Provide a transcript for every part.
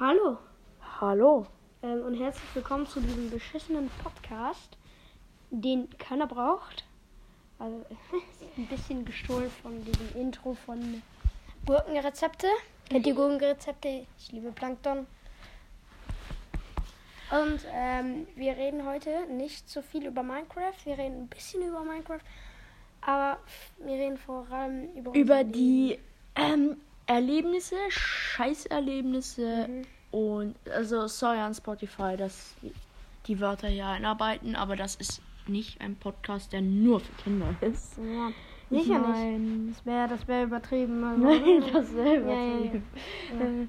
Hallo Hallo. ähm, und herzlich willkommen zu diesem beschissenen Podcast, den keiner braucht. Also ist ein bisschen gestohlen von diesem Intro von Gurkenrezepte. Kennt ihr Gurkenrezepte? Ich liebe Plankton. Und ähm, wir reden heute nicht so viel über Minecraft. Wir reden ein bisschen über Minecraft, aber wir reden vor allem über Über die ähm, Erlebnisse, Scheißerlebnisse Mhm. und also sorry an Spotify, dass die Wörter hier einarbeiten, aber das ist nicht ein Podcast, der nur für Kinder ist. Ja, Ich sicher nicht. mein- Das wäre das wär übertrieben. Also, Nein, das selber. Ja, ja, ja. Äh,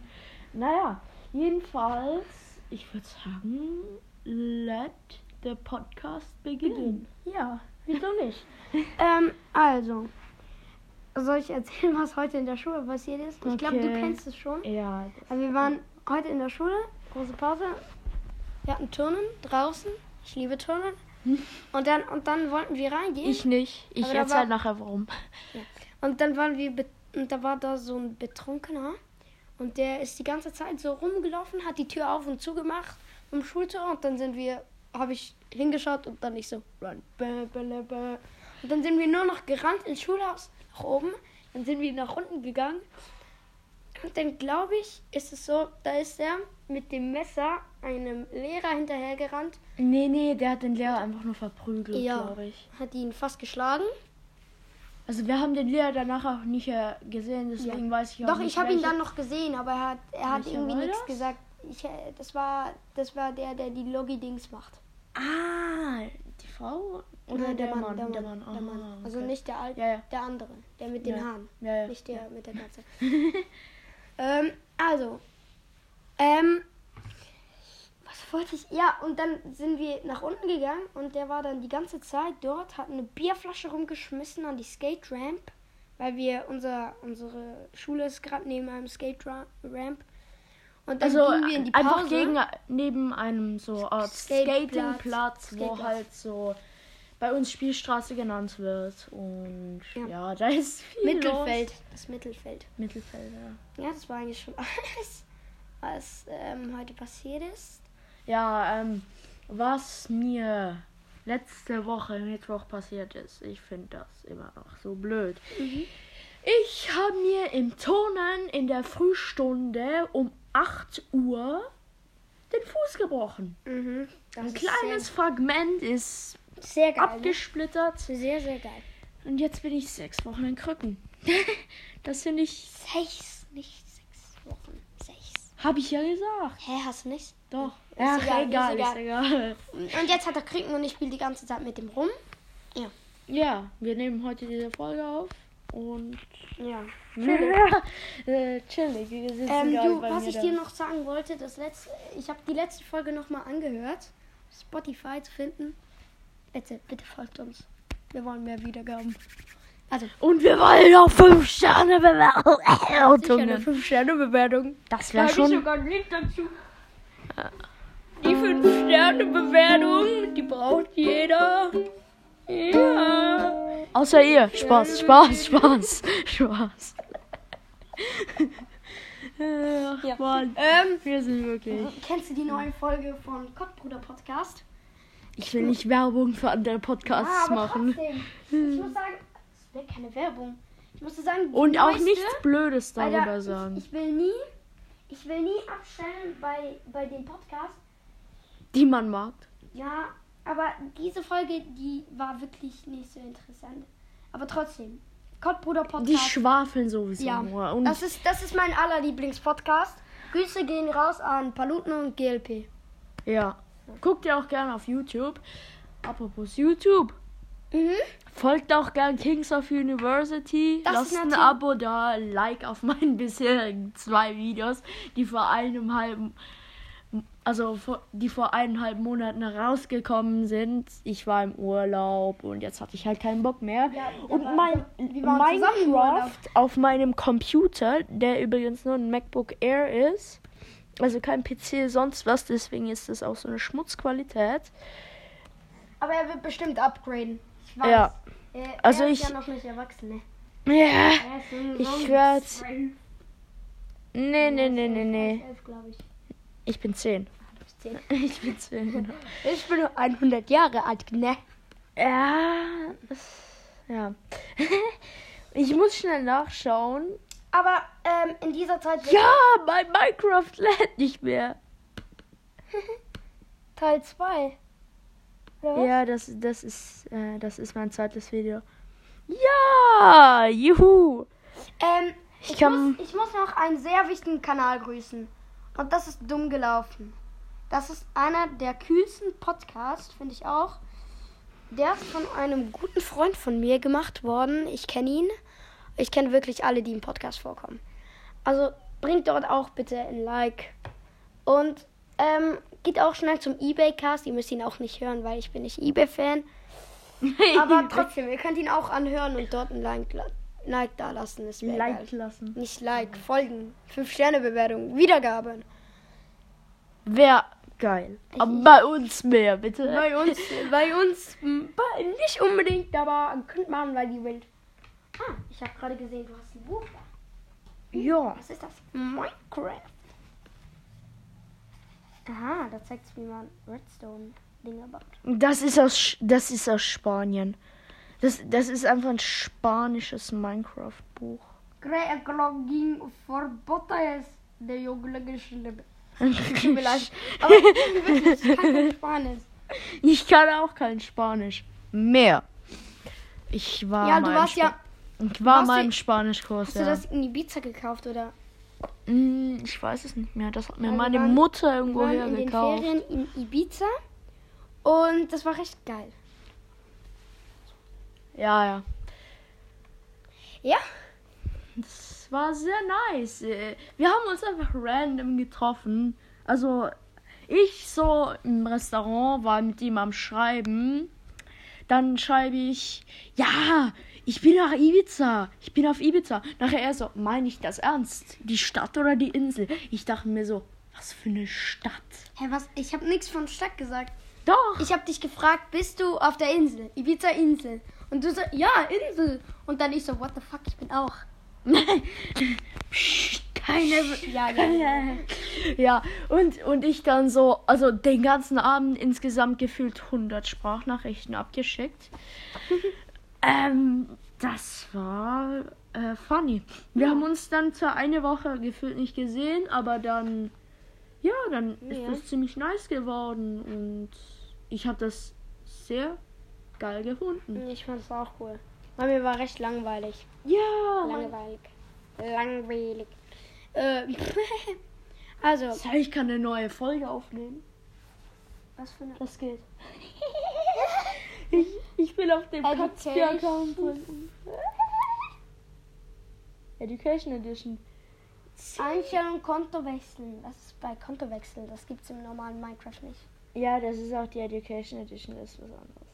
naja, jedenfalls, ich würde sagen, let the podcast begin. Ja, wieso nicht? ähm, also, soll ich erzählen, was heute in der Schule passiert ist? Ich glaube, du Okay. kennst es schon. Ja, Also wir waren heute in der Schule, große Pause. Wir hatten Turnen draußen. Ich liebe Turnen. Und dann, und dann wollten wir reingehen. ich nicht. Ich Aber da erzähl war- nachher warum. Und dann waren wir, und da war da so ein Betrunkener. Und der ist die ganze Zeit so rumgelaufen, hat die Tür auf und zugemacht vom Schultor. Und dann sind wir, habe ich hingeschaut und dann nicht so, run. Und dann sind wir nur noch gerannt ins Schulhaus nach oben. Dann sind wir nach unten gegangen. Und dann glaube ich, ist es so, da ist er mit dem Messer einem Lehrer hinterhergerannt, Nee, nee, der hat den Lehrer einfach nur verprügelt, Ja. glaube ich. hat ihn fast geschlagen. Also wir haben den Lehrer danach auch nicht äh, gesehen, deswegen weiß ich auch Doch, nicht. ich habe ihn dann noch gesehen, aber er hat, er hat irgendwie nichts gesagt. Ich, äh, das, war, das war der, der die Logi-Dings macht. Ah, Frau oder Nein, der, Mann? Der Der Mann. Mann. der Mann. Ah, Also okay. nicht der alte, Ja, ja. der andere, der mit den Ja. Haaren. Ja. Nicht der mit der Katze. ähm, also, ähm, was wollte ich? Ja, und dann sind wir nach unten gegangen und der war dann die ganze Zeit dort, hat eine Bierflasche rumgeschmissen an die Skate Ramp, weil wir unser unsere Schule ist gerade neben einem Skate Ra- Ramp. Und dann Also gingen wir in die Pause. einfach gegen neben einem so Art Skateplatz. Skatingplatz, wo Skateplatz. halt so bei uns Spielstraße genannt wird und Ja. ja, da ist viel Mittelfeld, Los. das Mittelfeld. Mittelfeld, ja. Ja, das war eigentlich schon alles, was ähm, heute passiert ist. Ja, ähm, was mir letzte Woche Mittwoch passiert ist, ich finde das immer noch so blöd. Ich habe mir im Turnen in der Frühstunde um 8 Uhr den Fuß gebrochen. Mhm. Ein ist kleines Fragment ist geil. ne? abgesplittert Sehr, sehr geil. und jetzt bin ich sechs Wochen in Krücken. das finde ich, Sechs, nicht sechs Wochen. Sechs. habe ich ja gesagt. Hä, hast du nicht? Doch. Ist Ach, egal, egal, ist ist egal. Und jetzt hat er Krücken und ich spiele die ganze Zeit mit dem rum. Ja, wir nehmen heute diese Folge auf und Ja. äh, chillig. Ähm, du, was ich da. dir noch sagen wollte, das letzte, ich habe die letzte Folge nochmal angehört. Spotify zu finden. Bitte, bitte folgt uns. Wir wollen mehr Wiedergaben. Also, Und wir wollen auch 5 Sterne sicher eine Bewertungen. 5-Sterne-Bewertung. Das Da wäre ich schon. sogar einen Link dazu. Die 5-Sterne-Bewertung, die braucht jeder. Ja. Außer ihr. Spaß, Spaß, Spaß, Spaß. Ach, Ja. Mann. Ähm, Wir sind wirklich. kennst du die neue Folge von Kottbruder Podcast? Ich will nicht Werbung für andere Podcasts Ah, machen. trotzdem. Ich muss sagen, es wäre keine Werbung. Ich musste sagen, Und auch neueste, nichts Blödes darüber Alter, sagen. Ich, ich will nie, ich will nie abstellen bei, bei dem Podcast. Die man mag. Ja, aber diese Folge, die war wirklich nicht so interessant. Aber trotzdem, Kottbruder Podcast. Die schwafeln sowieso ja, nur. Und das ist, das ist mein allerlieblings-Podcast. Grüße gehen raus an Paluten und GLP. ja. Guckt ihr auch gerne auf YouTube. Apropos YouTube. Mhm. Folgt auch gern Kings of University. Das Lasst ein Abo da, Like auf meinen bisherigen zwei Videos, die vor einem halben, also die vor eineinhalb Monaten rausgekommen sind. Ich war im Urlaub und jetzt hatte ich halt keinen Bock mehr. Ja, und mein Minecraft auf meinem Computer, der übrigens nur ein MacBook Air ist, also kein PC, sonst was, deswegen ist das auch so eine Schmutzqualität. Aber er wird bestimmt upgraden. Ich weiß. Ja. Er, Also er ist ich- ja noch nicht erwachsen, ne? Ja. Er Ich so werd- zwölf. Nee, nee, nee, nee, nee. Ich bin 10. Du bist 10. Ich bin 10, genau. Ich bin nur 100 Jahre alt, ne? Ja, ja. Ich muss schnell nachschauen. Aber ähm, in dieser Zeit Ja, mein Minecraft lädt nicht mehr. Teil 2. Oder was? Ja, das, das ist, äh, das ist mein zweites Video. Ja, juhu. Ähm, Ich ich, muss, ich muss noch einen sehr wichtigen Kanal grüßen. Und das ist dumm gelaufen. Das ist einer der kühlsten Podcasts, finde ich auch. Der ist von einem guten Freund von mir gemacht worden. Ich kenne ihn. Ich kenne wirklich alle, die im Podcast vorkommen. Also bringt dort auch bitte ein Like. Und ähm, geht auch schnell zum eBay-Cast. Ihr müsst ihn auch nicht hören, weil ich bin nicht eBay-Fan. Aber trotzdem, ihr könnt ihn auch anhören und dort ein Like, like da lassen. Das wäre geil. Like lassen. Nicht Like, folgen. 5-Sterne-Bewertung, Wiedergaben. Wäre geil. Aber bei uns mehr, bitte. Bei uns, bei uns bei- nicht unbedingt, aber könnt machen, weil die will. Ah, ich habe gerade gesehen, du hast ein Buch da. Ja. Was ist das? Minecraft. Aha, da zeigt es, wie man Redstone-Dinger baut. Das ist aus, das ist aus Spanien. Das, das ist einfach ein spanisches Minecraft-Buch. Kreaklogin verboten ist der geschrieben. Tut mir leid. Aber ich kann kein Spanisch. Ich kann auch kein Spanisch. Mehr. Ich war Ja, mal du warst Spa- ja. Ich war mal du- im Spanischkurs, Hast du ja. das in Ibiza gekauft oder? Hm, ich weiß es nicht mehr. Das hat mir wir meine waren- Mutter Wir irgendwo waren her in den. Ferien in Ibiza und das war recht geil. Ja, ja. Ja, Das war sehr nice. Äh, Wir haben uns einfach random getroffen. Also, ich so im Restaurant war mit ihm am Schreiben. Dann schreibe ich, ja, ich bin nach Ibiza. Ich bin auf Ibiza. Nachher er so, meine ich das ernst? Die Stadt oder die Insel? Ich dachte mir so, was für eine Stadt. Hä, was? Ich habe nichts von Stadt gesagt. Doch. Ich habe dich gefragt, bist du auf der Insel? Ibiza Insel. Und du so, ja, Insel. Und dann ich so, what the fuck, ich bin auch. Psst, keine. Ja, ja, ja. Ja, und, und ich dann so, also den ganzen Abend insgesamt gefühlt 100 Sprachnachrichten abgeschickt. ähm, das war äh, funny. Wir haben uns dann zwar eine Woche gefühlt nicht gesehen, aber dann, ja, dann ist Ja. das ziemlich nice geworden und ich habe das sehr geil gefunden. Ich fand es auch cool. Weil mir war recht langweilig. Ja, Langweilig. Langweilig. Äh, also, Soll ich kann eine neue Folge aufnehmen? was für eine. Das geht. ich, ich bin auf dem. Katja-Account. Education Edition. Einstellung Konto wechseln. Das ist bei Konto wechseln. Das gibt es im normalen Minecraft nicht. Ja, das ist auch die Education Edition, das ist was anderes.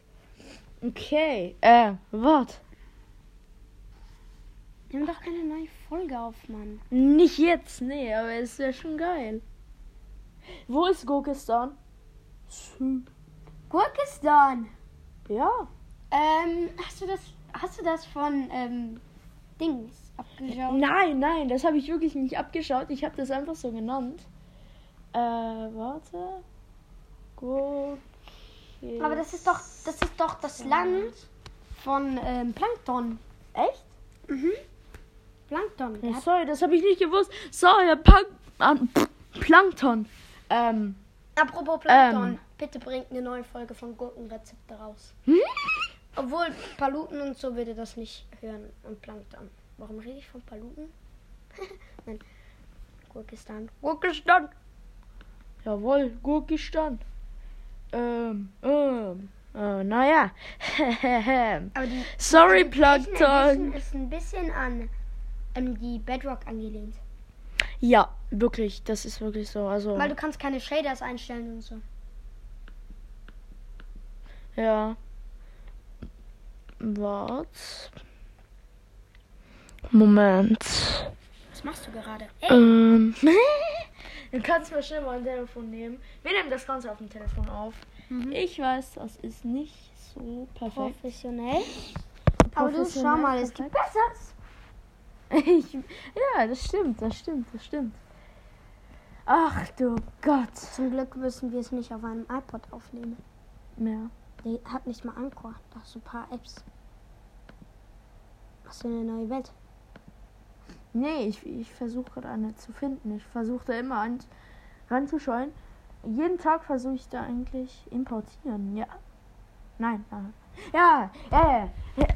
Okay, äh, was? Nimm doch eine neue Folge auf, Mann. Nicht jetzt, nee, aber es wäre schon geil. Wo ist Gurkistan? Gurkistan. Ja. Ähm, hast du das, hast du das von, ähm, Dings abgeschaut? Nein, nein, das habe ich wirklich nicht abgeschaut. Ich habe das einfach so genannt. Äh, warte. Gurkistan. Aber das ist doch, das ist doch das Land von, ähm, Plankton. Echt? Mhm. Plankton. Hat, sorry, das habe ich nicht gewusst. Sorry, Plank an Plankton. Ähm, apropos Plankton. Ähm. Bitte bringt eine neue Folge von Gurkenrezepte raus. hm? Obwohl, Paluten und so würde das nicht hören. Und Plankton. Warum rede ich von Paluten? Nein. Gurkistan. Gurkistan. jawohl, Gurkistan. Ähm, ähm, äh, naja. Sorry, Plankton. ist ein bisschen an ähm, die Bedrock angelehnt. Ja, wirklich, das ist wirklich so. Also, Weil du kannst keine Shaders einstellen und so. ja. Wart. Moment. Was machst du gerade? Ähm. du kannst mal schnell mal ein Telefon nehmen. Wir nehmen das Ganze auf dem Telefon auf. Mhm. Ich weiß, das ist nicht so perfekt. Professionell. Aber du schau Professionell, mal, es gibt Besseres. Ich, ja, das stimmt, das stimmt, das stimmt. Ach du Gott. Zum Glück müssen wir es nicht auf einem iPod aufnehmen. Ja. Der hat nicht mal Anchor. Da hast du ein paar Apps. Was für eine neue Welt. Nee, ich, ich versuche gerade eine zu finden. Ich versuche da immer an, ranzuschauen. Jeden Tag versuche ich da eigentlich importieren. Ja. Nein, nein. Ja, ja, ja. ja.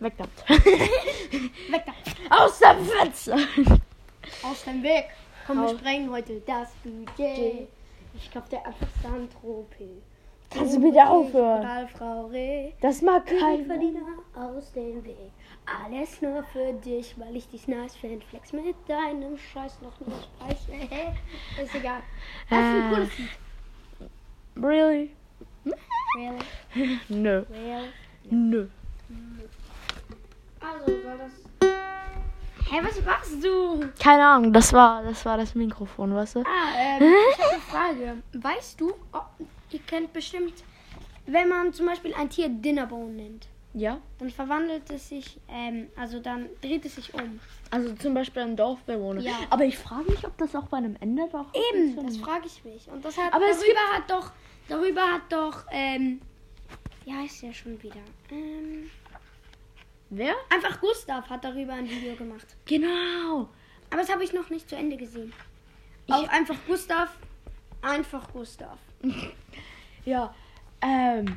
Weg damit. Weg da! Aus dem Fenster. Aus dem Weg! Komm, wir Aus- sprengen heute das Budget. Ich kauf dir einfach Sandtropel. Kannst du bitte aufhören? Frau Reh. Das mag Kein. Verdiener aus dem Weg. Alles nur für dich, weil ich dich nice find. Flex mit deinem Scheiß noch nicht. Hey, ist egal. Das ist ein Äh. cooles Lied. Really? Really? Nö. Really? Nö. Also, soll das. Hä, was machst du? Keine Ahnung, das war das war das Mikrofon, weißt du? Ah, ähm, ich habe eine Frage. Weißt du, oh, ihr kennt bestimmt, wenn man zum Beispiel ein Tier Dinnerbone nennt, Ja. dann verwandelt es sich, ähm, also dann dreht es sich um. Also zum Beispiel ein Dorfbewohner. Ja. Aber ich frage mich, ob das auch bei einem Enderdach Eben, das frage ich mich. Und das hat, Aber darüber hat doch, darüber hat doch, ähm, wie heißt der schon wieder? Ähm, Wer? einfach Gustav hat darüber ein Video gemacht. Genau. Aber das habe ich noch nicht zu Ende gesehen. Ich- Auf einfach Gustav, einfach Gustav. Ja. Ähm.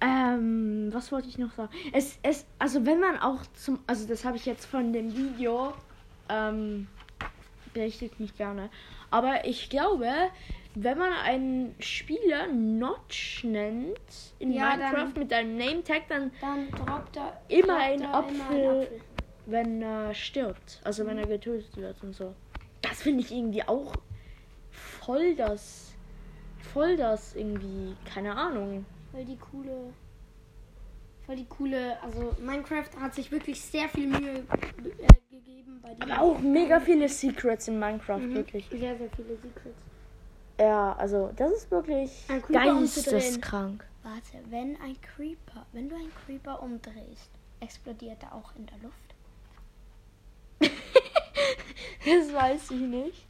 Ähm, was wollte ich noch sagen? Es, es, also wenn man auch zum, also das habe ich jetzt von dem Video, ähm, berichtet mich gerne. Aber ich glaube, wenn man einen Spieler Notch nennt in Ja, Minecraft mit einem Name-Tag, dann Dann droppt er Immer droppt ein er Apfel. wenn er stirbt, also Mhm. wenn er getötet wird und so. Das finde ich irgendwie auch voll das, voll das irgendwie, keine Ahnung. Voll die coole. Voll die coole. Also Minecraft hat sich wirklich sehr viel Mühe äh, gegeben bei diesem. Aber auch mega viele Secrets in Minecraft, Mhm. wirklich. Sehr, sehr viele Secrets. Ja, also das ist wirklich Ein Creeper geisteskrank. Warte, wenn ein Creeper, wenn du einen Creeper umdrehst, explodiert er auch in der Luft. Das weiß ich nicht.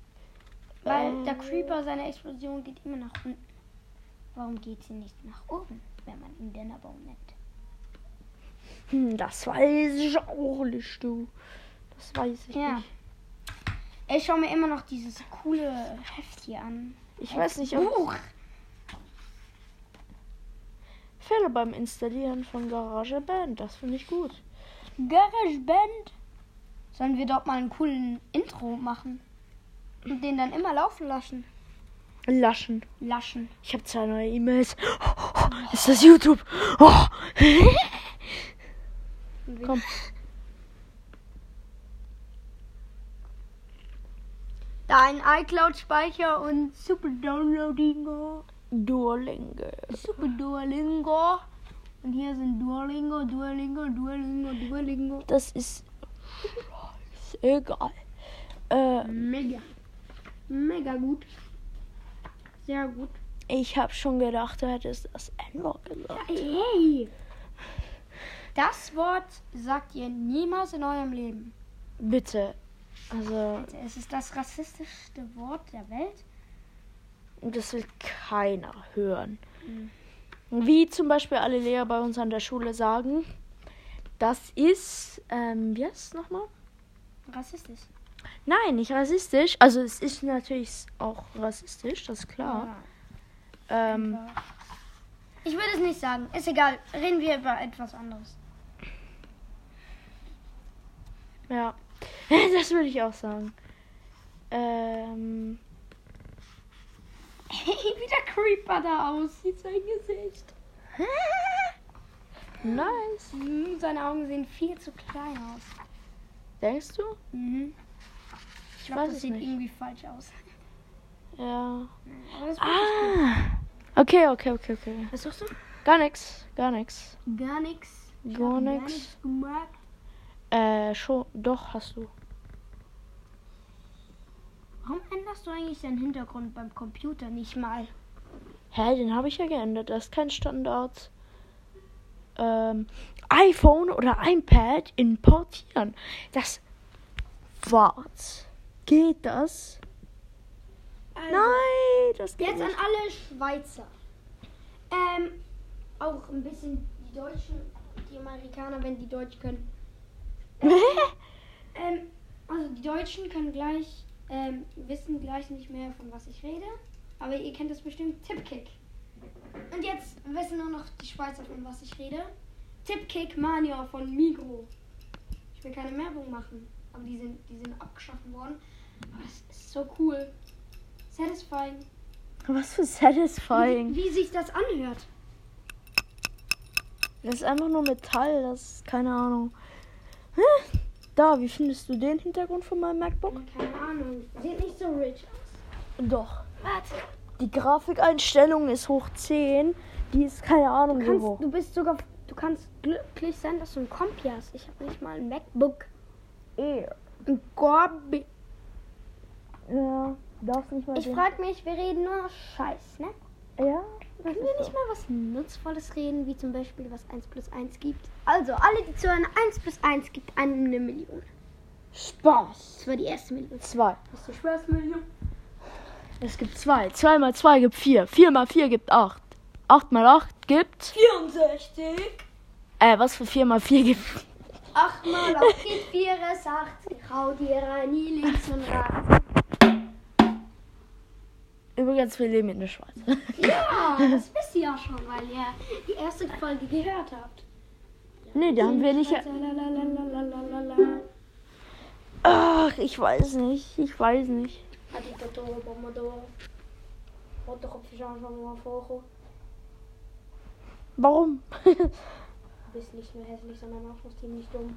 Weil Ähm. der Creeper, seine Explosion geht immer nach unten. Warum geht sie nicht nach oben, wenn man ihn Dinnerbaum nennt? Hm, das weiß ich auch nicht, du. Das weiß ich Ja. nicht. Ich schaue mir immer noch dieses coole Heft hier an. Ich weiß nicht, ob Buch. Fehler beim Installieren von GarageBand. Das finde ich gut. GarageBand. Sollen wir dort mal einen coolen Intro machen? Und den dann immer laufen lassen. Laschen. Laschen. Ich habe zwei neue E-Mails. Ist das YouTube? Oh. Komm. Dein iCloud-Speicher und Super Downloadingo. Duolingo. Super Duolingo. Und hier sind Duolingo, Duolingo, Duolingo, Duolingo. Das ist egal. Äh, Mega. Mega gut. Sehr gut. ich habe schon gedacht, du hättest das N-Wort gesagt. Hey. Das Wort sagt ihr niemals in eurem Leben. Bitte. Also, Es ist das rassistischste Wort der Welt. das will keiner hören. Wie zum Beispiel alle Lehrer bei uns an der Schule sagen, das ist, ähm, wie heißt es nochmal? Rassistisch. Nein, nicht rassistisch. Also es ist natürlich auch rassistisch, das ist klar. Ähm, Ich würde es nicht sagen. Ist egal. Reden wir über etwas anderes. ja, das würde ich auch sagen. Ähm, Hey, wie der Creeper da aussieht, sein Gesicht. nice. Hm, Seine Augen sehen viel zu klein aus. Denkst du? Mhm. Ich glaube, weiß das sieht nicht. irgendwie falsch aus. Ja. Aber das Ah. Okay, okay, okay, okay. Was suchst du? Gar nix, gar nix. Gar nichts. Gar nix. gemacht. Äh, schon, doch hast du. Warum änderst du eigentlich deinen Hintergrund beim Computer nicht mal? Hä, den habe ich ja geändert. Das ist kein Standard. Ähm, iPhone oder iPad importieren. Das. Wart. Geht das? Also, Nein, das geht Jetzt an nicht. alle Schweizer. Ähm, auch ein bisschen die Deutschen, die Amerikaner, wenn die Deutsch können. Ähm, also die Deutschen können gleich, ähm, wissen gleich nicht mehr, von was ich rede. Aber ihr kennt das bestimmt, Tipkick. Und jetzt wissen nur noch die Schweizer, von was ich rede. Tipkick Mania von Migro. Ich will keine Werbung machen, aber die sind, die sind abgeschaffen worden. Aber es ist so cool. Satisfying. Was für Wie, satisfying. wie sich das anhört. Das ist einfach nur Metall, das ist keine Ahnung. Hä? Da, wie findest du den Hintergrund von meinem MacBook? Keine Ahnung. Sieht nicht so rich aus. Doch. Warte. Die Grafikeinstellung ist hoch 10. Die ist keine Ahnung Du, kannst, hoch. du bist sogar. Du kannst glücklich sein, dass du ein Kompi hast. Ich habe nicht mal ein MacBook. Eher. Ein Gorbi. Ja, darfst nicht mal Ich frage mich, wir reden nur Scheiß, ne? Ja? Können wir ist nicht mal was Nutzvolles reden, wie zum Beispiel, was 1 plus 1 gibt? Also, alle, die zuhören, 1 plus 1 gibt eine Million. Spaß. Das war die erste Million. Zwei. Das ist die schwerste Million. Es gibt zwei. Zwei mal zwei gibt vier. Vier mal vier gibt acht. Acht mal acht gibt. 64. Äh, was für vier mal vier gibt. 8 mal 8 gibt 84. Hau dir rein, nie links und rechts. Übrigens, wir leben in der Schweiz. Ja, das wisst ihr ja schon, weil ihr die erste Folge gehört habt. nee, da haben wir nicht. Ach, ich weiß nicht. Ich weiß nicht. Warum? Du bist nicht nur hässlich, sondern auch noch ziemlich dumm.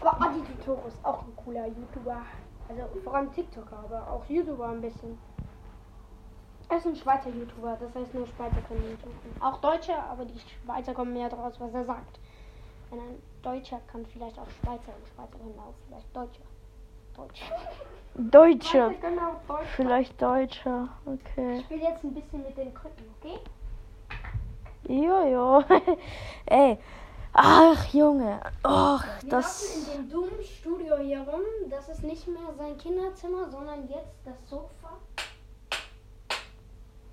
Aber Adi Tutorial ist auch ein cooler YouTuber. Also vor allem TikToker, aber auch YouTuber ein bisschen. Er ist ein Schweizer YouTuber, das heißt nur Schweizer können YouTuben. Auch Deutsche, aber die Schweizer kommen mehr draus, was er sagt. Wenn ein Deutscher kann vielleicht auch Schweizer und Schweizer können auch vielleicht Deutsche. Deutsch. Deutsche. Schweizer können auch Deutsch. Vielleicht Deutscher. Okay. Ich will jetzt ein bisschen mit den Krücken, okay? Jojo. Ey. Ach, Junge. Ach, Wir das. laufen in dem dummen Studio hier rum. Das ist nicht mehr sein Kinderzimmer, sondern jetzt das Sofa.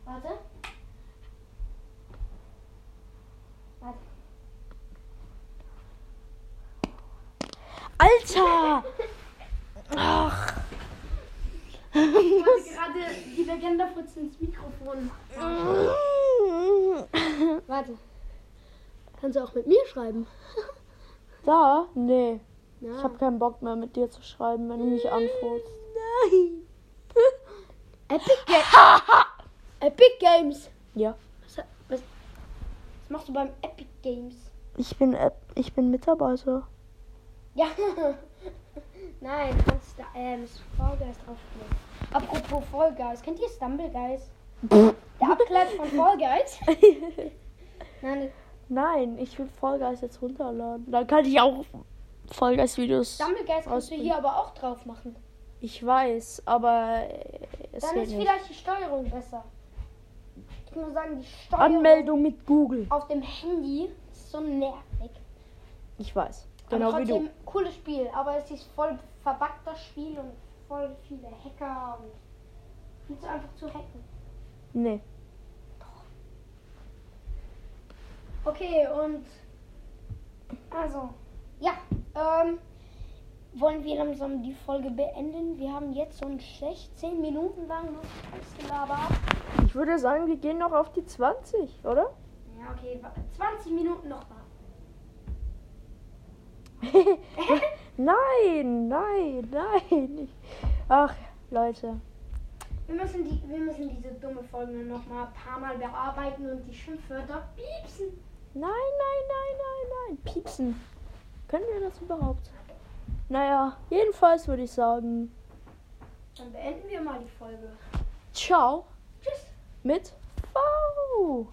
Warte. Warte. Alter! Ach. Ich wollte gerade die Legende Fritz ins Mikrofon. Warte. Kannst du auch mit mir schreiben? Da? Nee. Ja. Ich habe keinen Bock mehr mit dir zu schreiben, wenn du mich anfurzt. Nein. Epic Games. Epic Games. Ja. Was, was, was machst du beim Epic Games? Ich bin ich bin Mitarbeiter. Ja. Nein, du kannst da ähm, Fall Guys drauf spielen. Apropos Fall Guys, kennt ihr Stumble Guys? Der Abklatsch von Fall Guys? Nein, Nein, ich will Vollgeist jetzt runterladen. Dann kann ich auch Vollgeist-Videos. Stumble Guys kannst du hier aber auch drauf machen. Ich weiß, aber es Dann ist nicht. vielleicht die Steuerung besser. Ich muss sagen, die Steuerung Anmeldung mit Google. auf dem Handy ist so nervig. Ich weiß. Genau wie trotzdem du. cooles Spiel, aber es ist voll verbuggt das Spiel und voll viele Hacker und viel zu einfach zu hacken. Nee. Okay, und also, ja, ähm, wollen wir langsam die Folge beenden? Wir haben jetzt so ein 16 Minuten lang noch gelabert. Ich würde sagen, wir gehen noch auf die 20, oder? Ja, okay, wa- 20 Minuten noch mal. nein, nein, nein. Ach, Leute. Wir müssen, die, wir müssen diese dumme Folge noch mal ein paar Mal bearbeiten und die Schimpfwörter piepsen. Nein, nein, nein, nein, nein. Piepsen. Können wir das überhaupt? Naja, jedenfalls würde ich sagen, Dann beenden wir mal die Folge. ciao Tschüss. mit V.